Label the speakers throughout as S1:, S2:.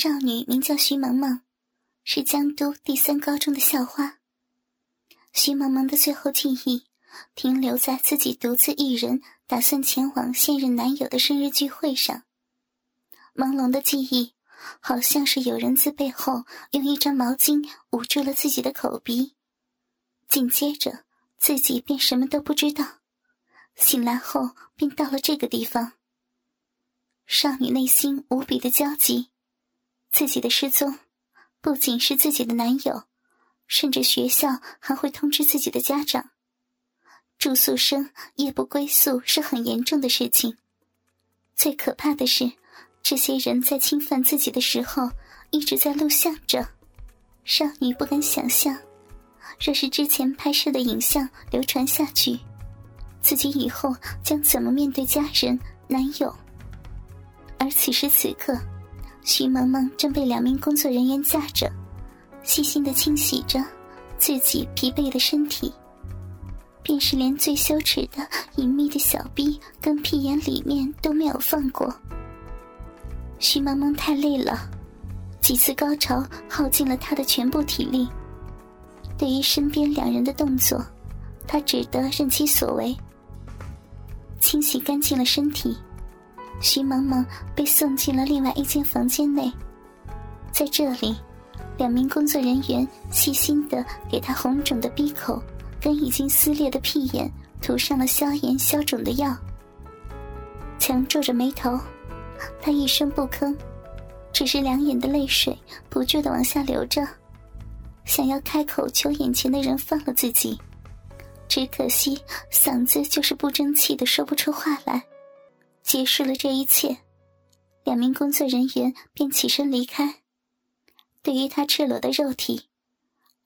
S1: 少女名叫徐萌萌，是江都第三高中的校花。徐萌萌的最后记忆停留在自己独自一人打算前往现任男友的生日聚会上。朦胧的记忆，好像是有人自背后用一张毛巾捂住了自己的口鼻，紧接着自己便什么都不知道。醒来后便到了这个地方。少女内心无比的焦急。自己的失踪，不仅是自己的男友，甚至学校还会通知自己的家长。住宿生夜不归宿是很严重的事情。最可怕的是，这些人在侵犯自己的时候一直在录像着。少女不敢想象，若是之前拍摄的影像流传下去，自己以后将怎么面对家人、男友。而此时此刻。徐萌萌正被两名工作人员架着，细心的清洗着自己疲惫的身体，便是连最羞耻的隐秘的小臂跟屁眼里面都没有放过。徐萌萌太累了，几次高潮耗尽了她的全部体力。对于身边两人的动作，她只得任其所为。清洗干净了身体。徐萌萌被送进了另外一间房间内，在这里，两名工作人员细心的给她红肿的鼻口跟已经撕裂的屁眼涂上了消炎消肿的药。强皱着眉头，她一声不吭，只是两眼的泪水不住的往下流着，想要开口求眼前的人放了自己，只可惜嗓子就是不争气的说不出话来。结束了这一切，两名工作人员便起身离开。对于他赤裸的肉体，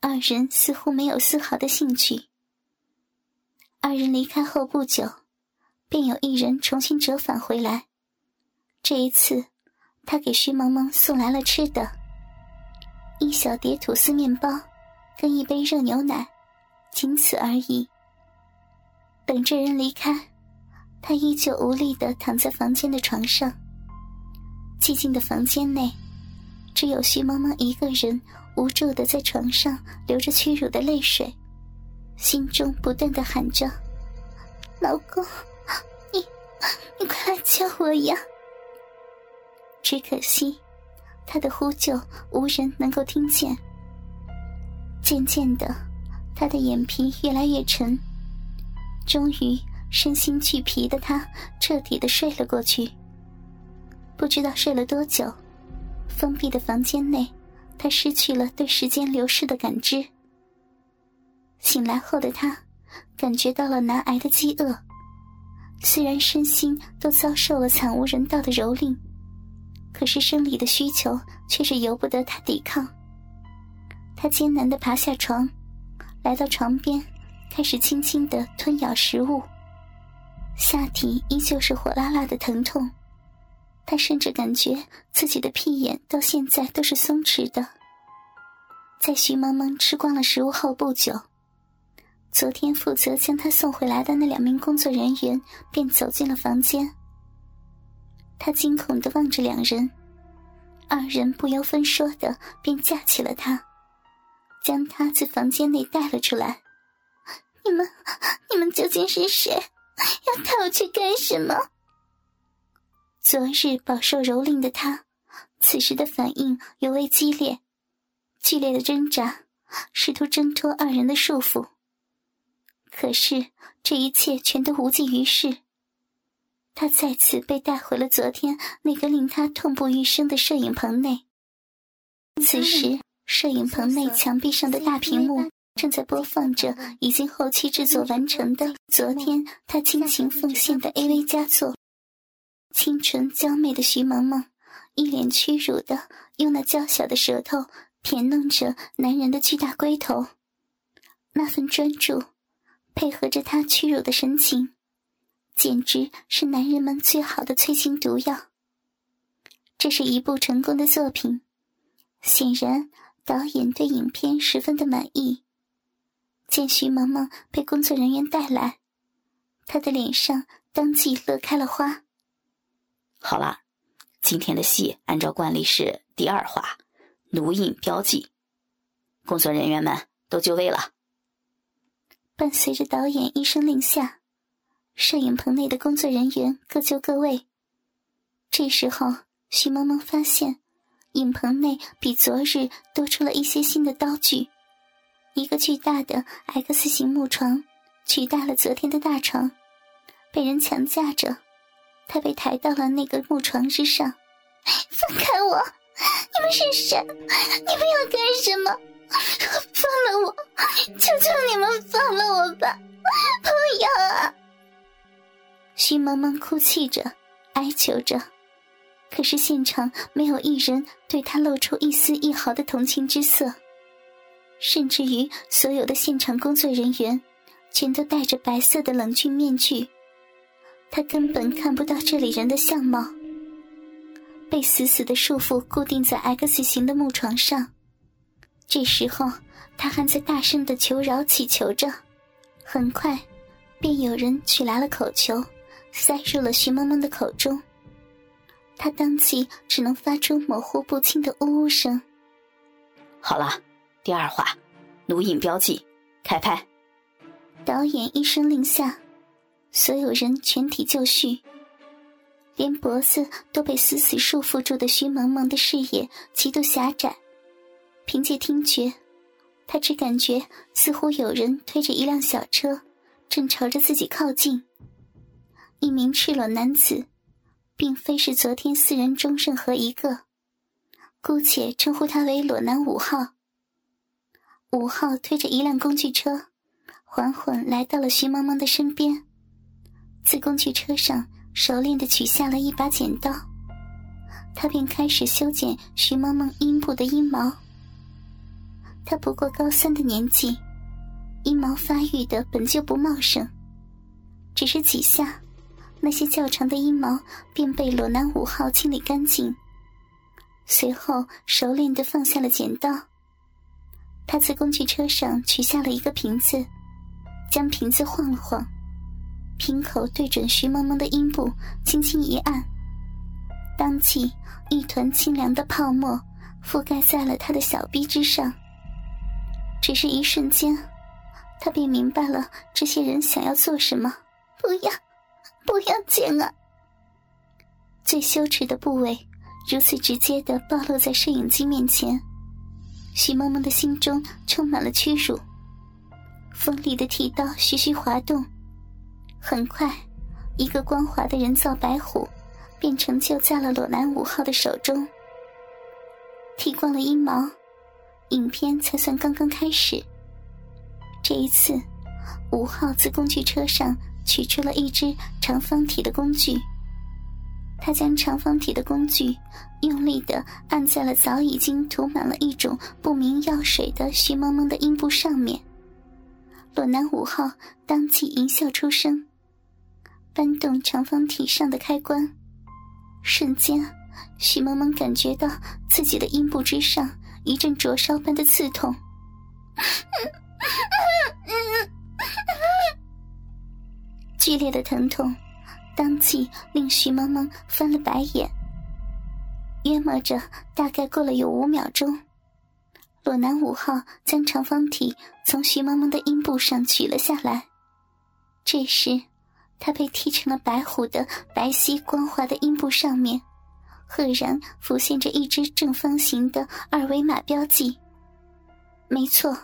S1: 二人似乎没有丝毫的兴趣。二人离开后不久，便有一人重新折返回来。这一次，他给徐萌萌送来了吃的：一小碟吐司面包，跟一杯热牛奶，仅此而已。等这人离开。他依旧无力的躺在房间的床上。寂静的房间内，只有徐萌萌一个人无助的在床上流着屈辱的泪水，心中不断的喊着：“老公，你，你快来救我呀！”只可惜，他的呼救无人能够听见。渐渐的，他的眼皮越来越沉，终于。身心俱疲的他彻底的睡了过去。不知道睡了多久，封闭的房间内，他失去了对时间流逝的感知。醒来后的他，感觉到了难挨的饥饿。虽然身心都遭受了惨无人道的蹂躏，可是生理的需求却是由不得他抵抗。他艰难的爬下床，来到床边，开始轻轻的吞咬食物。下体依旧是火辣辣的疼痛，他甚至感觉自己的屁眼到现在都是松弛的。在徐萌萌吃光了食物后不久，昨天负责将他送回来的那两名工作人员便走进了房间。他惊恐的望着两人，二人不由分说的便架起了他，将他自房间内带了出来。你们，你们究竟是谁？要带我去干什么？昨日饱受蹂躏的他，此时的反应尤为激烈，剧烈的挣扎，试图挣脱二人的束缚。可是这一切全都无济于事。他再次被带回了昨天那个令他痛不欲生的摄影棚内。此时，摄影棚内墙壁上的大屏幕。正在播放着已经后期制作完成的昨天他倾情奉献的 AV 佳作，清纯娇媚的徐萌萌一脸屈辱的用那娇小的舌头舔弄着男人的巨大龟头，那份专注，配合着他屈辱的神情，简直是男人们最好的催情毒药。这是一部成功的作品，显然导演对影片十分的满意。见徐萌萌被工作人员带来，他的脸上当即乐开了花。
S2: 好啦，今天的戏按照惯例是第二话，奴印标记。工作人员们都就位了。
S1: 伴随着导演一声令下，摄影棚内的工作人员各就各位。这时候，徐萌萌发现，影棚内比昨日多出了一些新的刀具，一个巨大的 X 型木床取代了昨天的大床，被人强架着。他被抬到了那个木床之上，放开我！你们是谁？你们要干什么？放了我！求求你们放了我吧！不要啊！徐萌萌哭泣着，哀求着，可是现场没有一人对她露出一丝一毫的同情之色，甚至于所有的现场工作人员，全都戴着白色的冷峻面具。他根本看不到这里人的相貌，被死死的束缚固定在 X 型的木床上。这时候，他还在大声的求饶祈求着。很快，便有人取来了口球，塞入了徐萌萌的口中。他当即只能发出模糊不清的呜呜声。
S2: 好了，第二话，奴印标记，开拍。
S1: 导演一声令下。所有人全体就绪，连脖子都被死死束缚住的徐萌萌的视野极度狭窄。凭借听觉，他只感觉似乎有人推着一辆小车，正朝着自己靠近。一名赤裸男子，并非是昨天四人中任何一个，姑且称呼他为裸男五号。五号推着一辆工具车，缓缓来到了徐萌萌的身边。自工具车上熟练的取下了一把剪刀，他便开始修剪徐萌萌阴部的阴毛。他不过高三的年纪，阴毛发育的本就不茂盛，只是几下，那些较长的阴毛便被裸男五号清理干净。随后熟练的放下了剪刀，他自工具车上取下了一个瓶子，将瓶子晃了晃。瓶口对准徐萌萌的阴部，轻轻一按，当即一团清凉的泡沫覆盖在了他的小臂之上。只是一瞬间，他便明白了这些人想要做什么。不要，不要剪啊！最羞耻的部位如此直接的暴露在摄影机面前，徐萌萌的心中充满了屈辱。锋利的剃刀徐徐滑动。很快，一个光滑的人造白虎便成就在了裸男五号的手中。剃光了阴毛，影片才算刚刚开始。这一次，五号自工具车上取出了一只长方体的工具，他将长方体的工具用力的按在了早已经涂满了一种不明药水的徐萌萌的阴部上面。裸男五号当即淫笑出声。搬动长方体上的开关，瞬间，徐萌萌感觉到自己的阴部之上一阵灼烧般的刺痛，剧烈的疼痛，当即令徐萌萌翻了白眼。约摸着大概过了有五秒钟，裸男五号将长方体从徐萌萌的阴部上取了下来，这时。他被剃成了白虎的白皙光滑的阴部上面，赫然浮现着一只正方形的二维码标记。没错，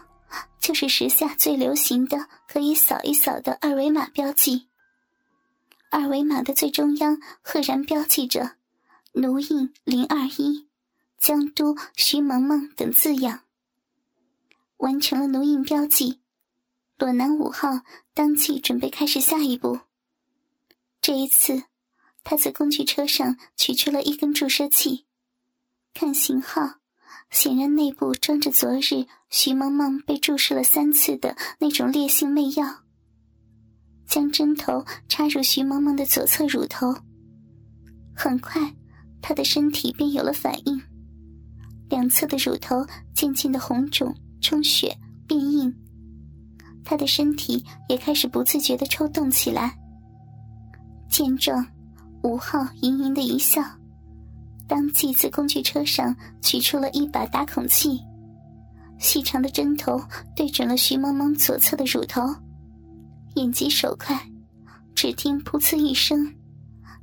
S1: 就是时下最流行的可以扫一扫的二维码标记。二维码的最中央赫然标记着“奴印零二一”、“江都徐萌萌”等字样。完成了奴印标记，裸男五号当即准备开始下一步。这一次，他在工具车上取出了一根注射器，看型号，显然内部装着昨日徐萌萌被注射了三次的那种烈性媚药。将针头插入徐萌萌的左侧乳头，很快，她的身体便有了反应，两侧的乳头渐渐的红肿、充血、变硬，她的身体也开始不自觉的抽动起来。见状，吴昊盈盈的一笑，当即自工具车上取出了一把打孔器，细长的针头对准了徐萌萌左侧的乳头，眼疾手快，只听“噗呲”一声，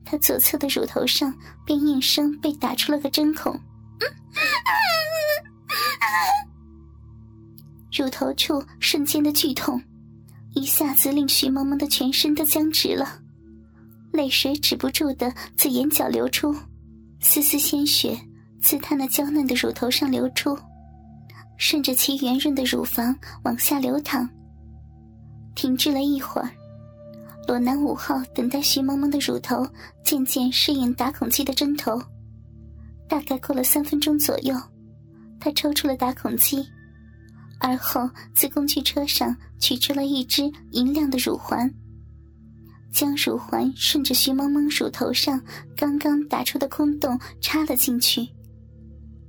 S1: 她左侧的乳头上便应声被打出了个针孔，乳头处瞬间的剧痛，一下子令徐萌萌的全身都僵直了，泪水止不住的自眼角流出。丝丝鲜血自她那娇嫩的乳头上流出，顺着其圆润的乳房往下流淌。停滞了一会儿，裸男五号等待徐萌萌的乳头渐渐适应打孔机的针头。大概过了三分钟左右，他抽出了打孔机，而后自工具车上取出了一只银亮的乳环。将乳环顺着徐萌萌乳头上刚刚打出的空洞插了进去，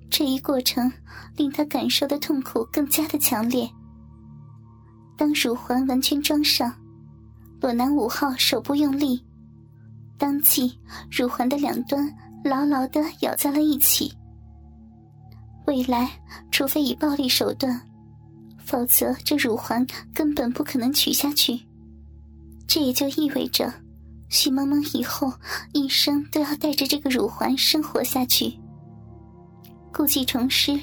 S1: 这一过程令他感受的痛苦更加的强烈。当乳环完全装上，裸男五号手部用力，当即乳环的两端牢牢的咬在了一起。未来，除非以暴力手段，否则这乳环根本不可能取下去。这也就意味着，徐萌萌以后一生都要带着这个乳环生活下去。故技重施，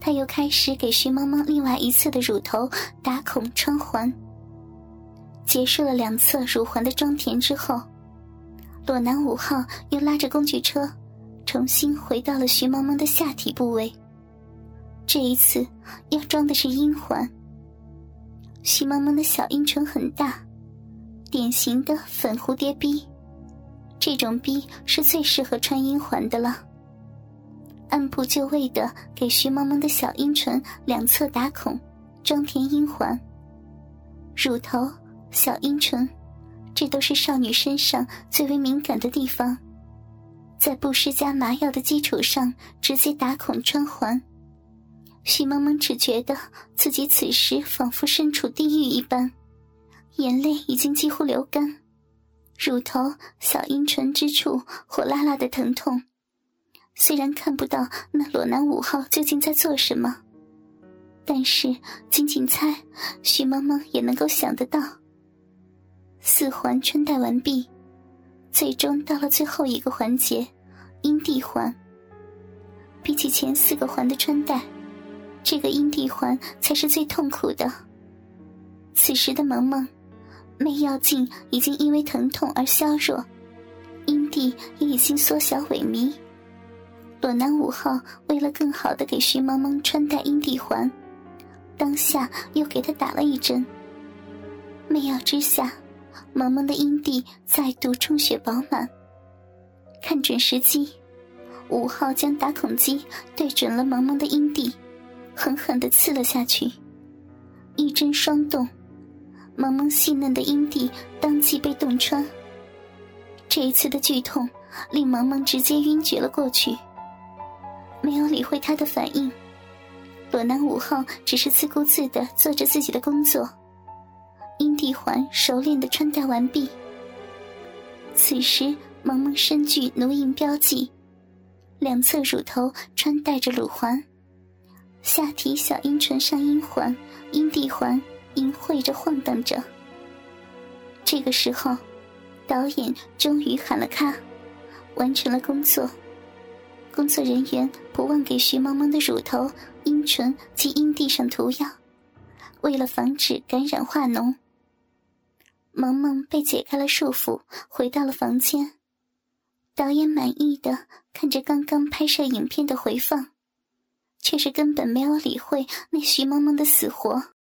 S1: 他又开始给徐萌萌另外一侧的乳头打孔穿环。结束了两侧乳环的装填之后，裸男五号又拉着工具车，重新回到了徐萌萌的下体部位。这一次要装的是阴环。徐萌萌的小阴唇很大。典型的粉蝴蝶逼，这种逼是最适合穿阴环的了。按部就位的给徐萌萌的小阴唇两侧打孔，装填阴环。乳头、小阴唇，这都是少女身上最为敏感的地方，在不施加麻药的基础上直接打孔穿环，徐萌萌只觉得自己此时仿佛身处地狱一般。眼泪已经几乎流干，乳头、小阴唇之处火辣辣的疼痛。虽然看不到那裸男五号究竟在做什么，但是仅仅猜，徐萌萌也能够想得到。四环穿戴完毕，最终到了最后一个环节——阴蒂环。比起前四个环的穿戴，这个阴蒂环才是最痛苦的。此时的萌萌。媚药劲已经因为疼痛而消弱，阴蒂也已经缩小萎靡。裸男五号为了更好的给徐萌萌穿戴阴蒂环，当下又给她打了一针。媚药之下，萌萌的阴蒂再度充血饱满。看准时机，五号将打孔机对准了萌萌的阴蒂，狠狠的刺了下去，一针双动。萌萌细嫩的阴蒂当即被洞穿，这一次的剧痛令萌萌直接晕厥了过去。没有理会他的反应，裸男五号只是自顾自的做着自己的工作。阴蒂环熟练的穿戴完毕。此时，萌萌身具奴印标记，两侧乳头穿戴着乳环，下体小阴唇上阴环、阴蒂环。淫秽着晃荡着。这个时候，导演终于喊了卡，完成了工作。工作人员不忘给徐萌萌的乳头、阴唇及阴蒂上涂药，为了防止感染化脓。萌萌被解开了束缚，回到了房间。导演满意的看着刚刚拍摄影片的回放，却是根本没有理会那徐萌萌的死活。